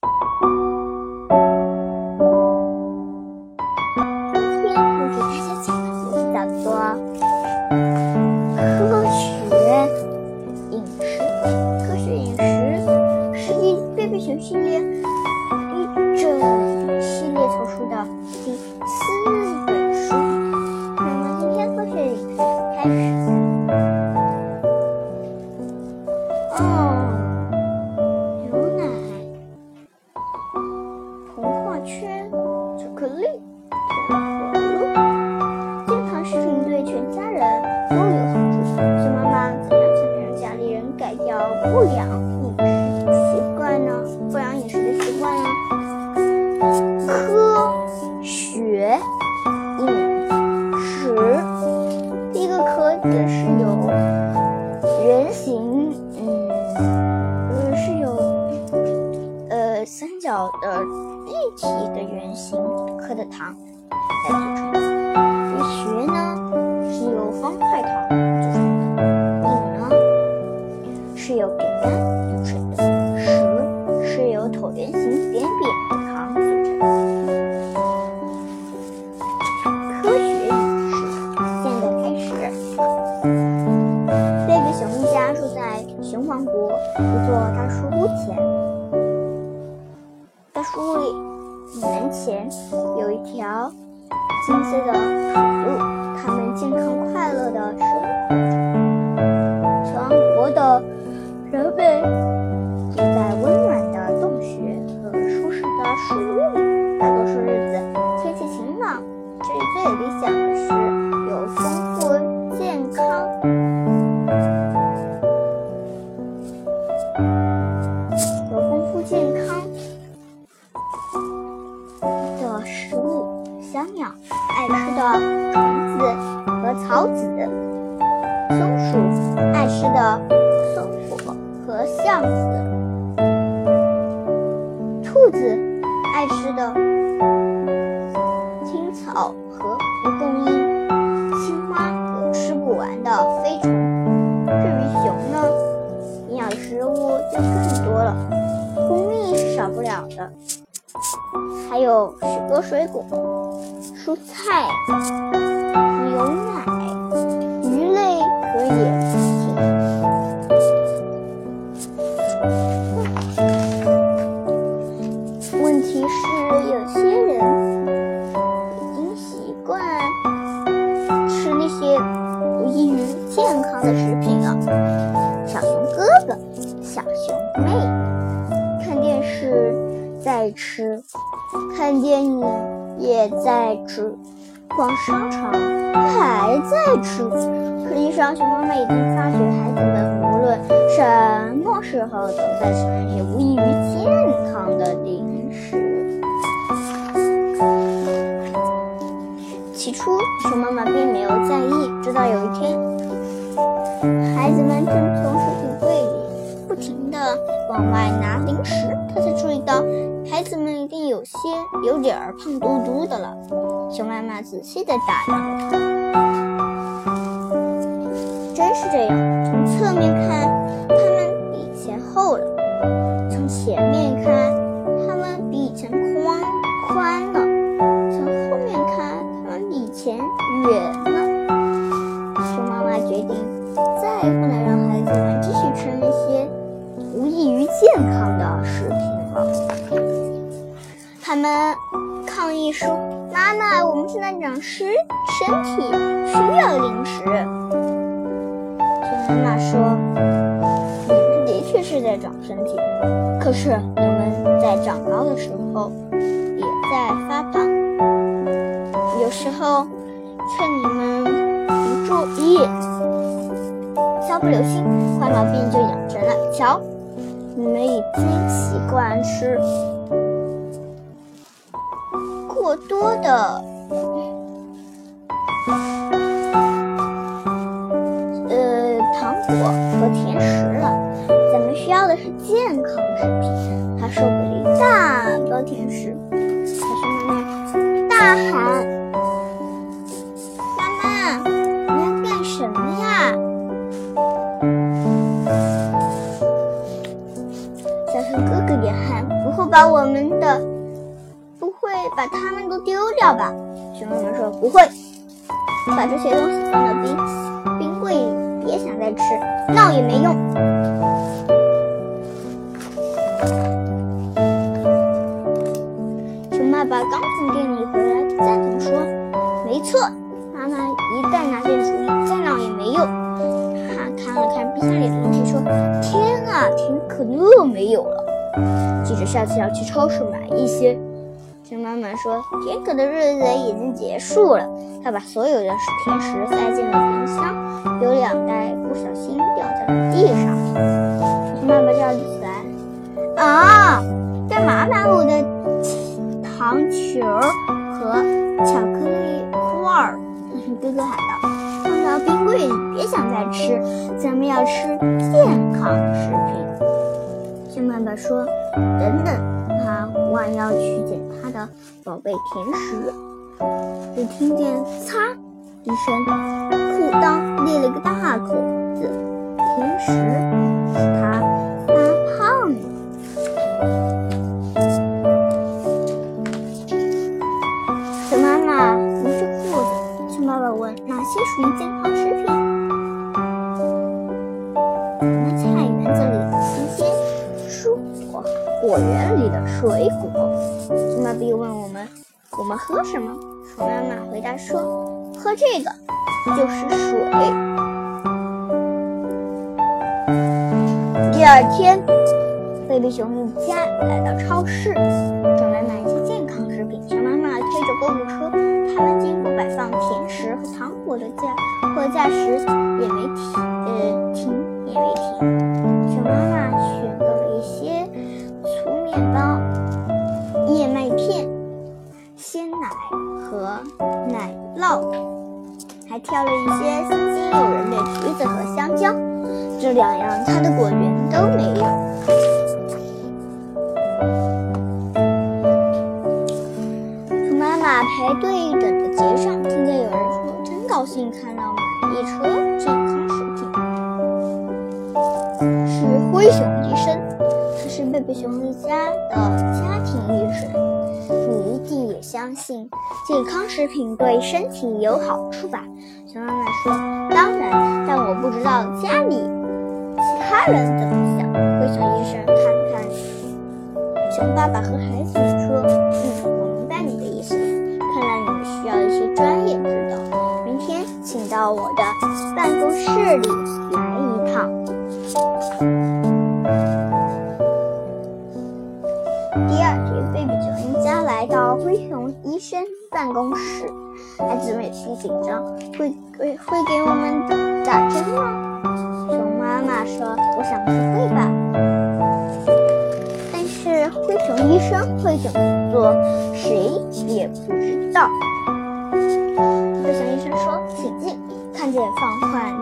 今天我给大家讲的故事叫做《科学饮食》。科学饮食是一贝贝熊系列童话圈、巧克力、甜葫芦，健康食品对全家人都有好处。熊妈妈怎样才能让家里人改掉不良立体的圆形刻的糖来组成的。这个学呢是由方块糖组成的，饼呢是由饼干门前有一条金色的土路，他们健康快乐的生活着。全国的人们食物，小鸟爱吃的虫子和草籽，松鼠爱吃的松果和橡子，兔子爱吃的青草和蒲公英，青蛙有吃不完的飞虫。至于熊呢？营养食物就更多了，蜂蜜是少不了的，还有许多水果、蔬菜、牛奶、鱼类和野看电影也在吃，逛商场还在吃。实际上，熊妈妈已经发觉，孩子们无论什么时候都在吃那些无益于健康的零食。起初，熊妈妈并没有在意，直到有一天。孩子们正从食品柜里不停地往外拿零食，他才注意到孩子们一定有些有点儿胖嘟嘟的了。熊妈妈仔细地打量着他，真是这样。从侧面看，现在长身身体需要零食。”熊妈妈说：“你们的确是在长身体，可是你们在长高的时候也在发胖。有时候趁你们不注意。”稍不留心，坏毛病就养成了。瞧，你们已经习惯吃过多的，呃，糖果和甜食了。咱们需要的是健康食品。他收回了一大包甜食，小熊妈妈大喊：“妈妈，你要干什么呀？”小熊哥哥也喊：“不会，把我们的，不会把它们都丢掉吧？熊妈妈说不会，把这些东西放到冰冰柜里，别想再吃，闹也没用。熊爸爸刚从店里回来，赞同说：“没错，妈妈一旦拿定主意，再闹也没用。”他看了看冰箱里的东西，说：“天啊，甜可乐没有了。”记着下次要去超市买一些。熊妈妈说：“甜可的日子已经结束了。”她把所有的甜食塞进了冰箱，有两袋不小心掉在了地上。熊妈妈叫了起来：“啊，干嘛把我的糖球和巧克力块儿？”哥哥喊道：“放到冰柜里，别想再吃。咱们要吃健康食品。”熊爸爸说：“等等。”他弯腰去捡的宝贝甜食，只听见“擦”一声，裤裆裂了个大口子，甜食使他发胖了。熊妈妈扶着裤子，熊爸爸问：“哪些属于健康食品？”菜园子里的新鲜蔬果。果园里的水果，熊妈咪问我们：“我们喝什么？”熊妈妈回答说：“喝这个，就是水。”第二天，贝贝熊一家来到超市，准备买一些健康食品。熊妈妈推着购物车，他们经过摆放甜食和糖果的架货架时，也没停，呃，停也没停。还挑了一些新鲜诱人的橘子和香蕉。这两样他的果园都没有。兔妈妈排队等着结账，听见有人说：“真高兴看到买一车健康食品。”是灰熊医生。他是贝贝熊一家的家庭医生，你一定也相信健康食品对身体有好处吧？熊妈妈说：“当然，但我不知道家里其他人怎么想。”灰熊医生看看熊爸爸和孩子们说：“嗯，我明白你的意思。看来你们需要一些专业指导。明天请到我的办公室里有些紧张，会会会给我们打针吗？熊妈妈说：“我想不会吧。”但是灰熊医生会怎么做，谁也不知道。灰熊医生说：“请进。”看见放换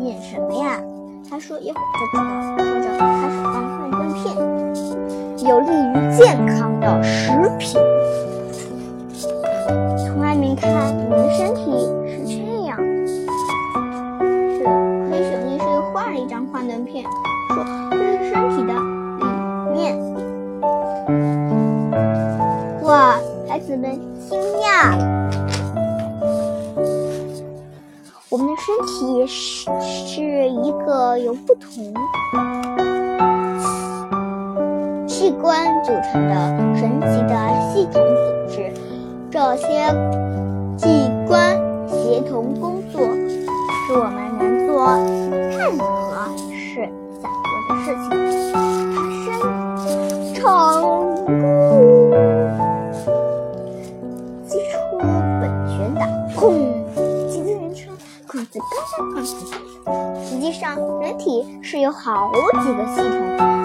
饮什么呀？他说一会儿就知道。说着开始放幻灯片，有利于健康的食品。同器官组成的神奇的系统组织，这些器官协同工作，使我们能做任何事想做的事情。爬升成功，击出本旋打，砰！实实际上，人体是有好几个系统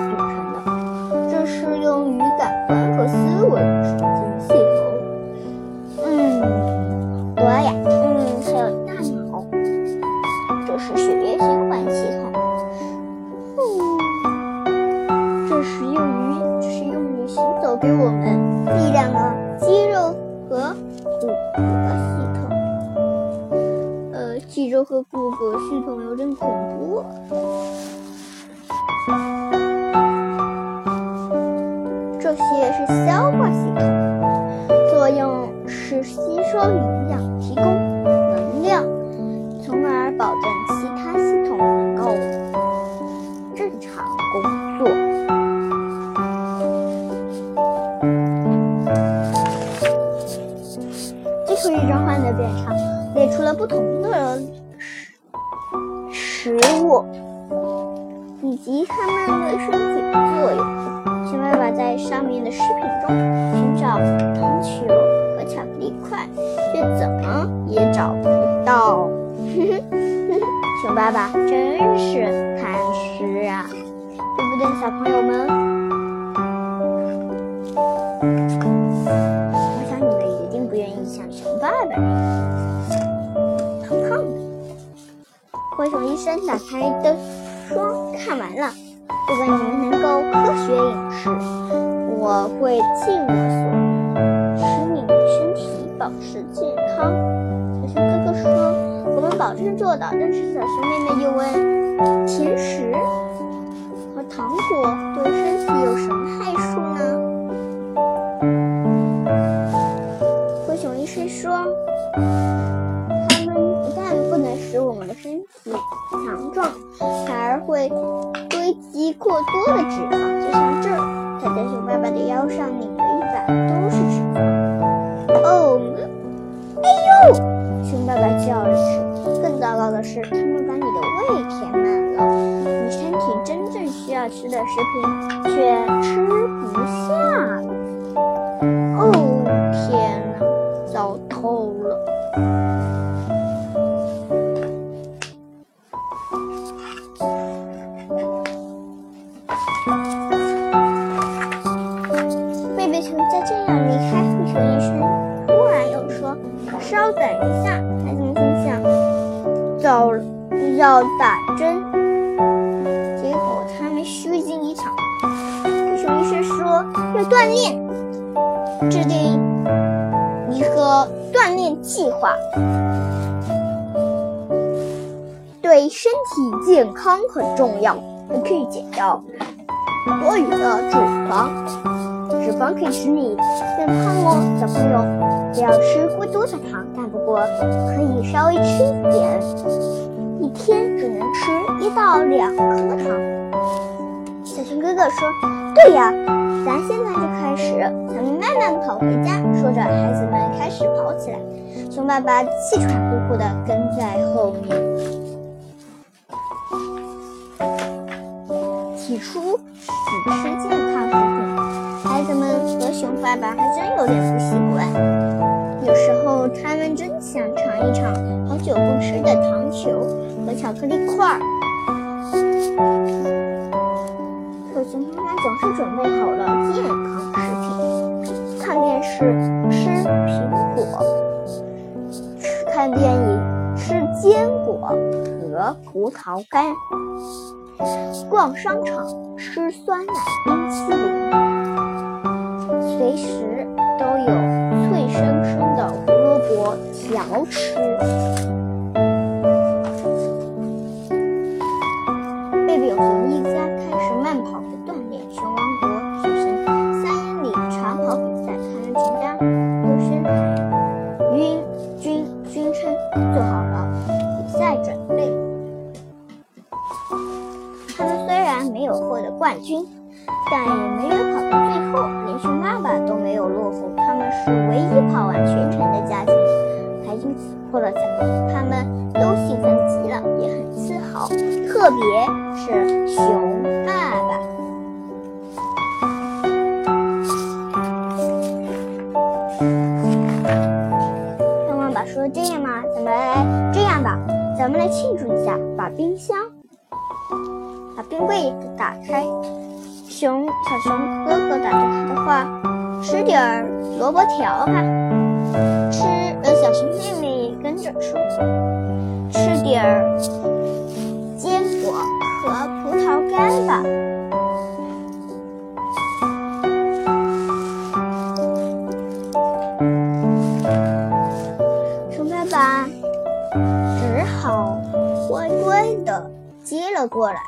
些是消化系统，作用是吸收营养，提供能量，从而保证其他系统能够正常工作。最后一张画的表上列出了不同的食食物以及它们对身体的作用。在上面的视频中寻找糖球和巧克力块，却怎么也找不到。熊爸爸真是贪吃啊，对不对，小朋友们？我想你们一定不愿意像熊爸爸那样胖胖的。灰熊医生打开灯说：“看完了。”如果你们能够科学饮食，我会尽我所能，使你们身体保持健康。小熊哥哥说：“我们保证做到。”但是小熊妹妹又问：“甜食和糖果对身体有什么害处呢？”灰熊医生说：“它们不但不能使我们的身体强壮，反而会……”堆积过多的脂肪，腰上拧了一把，都是脂肪。哦，哎呦！熊爸爸叫了声。更糟糕的是，他们把你的胃填满了，你身体真正需要吃的食品却吃不下在这样离开，护士医生突然又说稍等一下，孩子们心想：早要打针，结果他们虚惊一场。熊医生说要锻炼，制定一个锻炼计划，对身体健康很重要，你可以减掉多余的脂肪。脂肪可以使你变胖哦，小朋友，不要吃过多的糖，但不过可以稍微吃一点，一天只能吃一到两颗糖。小熊哥哥说：“对呀，咱现在就开始。”咱们慢慢跑回家。说着，孩子们开始跑起来，熊爸爸气喘呼呼地跟在后面。起初只吃健康。熊爸爸还真有点不习惯，有时候他们真想尝一尝好久不吃的糖球和巧克力块儿。可熊妈妈总是准备好了健康食品，看电视吃苹果，看电影吃坚果和葡萄干，逛商场吃酸奶冰淇淋。随时都有脆生生的胡萝卜条吃。跑完全程的家庭，还因此获了奖。他们都兴奋极了，也很自豪，特别是熊爸爸。熊爸爸说：“这样嘛，咱们来这样吧，咱们来庆祝一下，把冰箱、把冰柜打开。”熊小熊哥哥打断他的话：“吃点儿萝卜条吧。吃，呃，小熊妹妹跟着说，吃点儿坚果和葡萄干吧。熊爸爸只好乖乖的接了过来。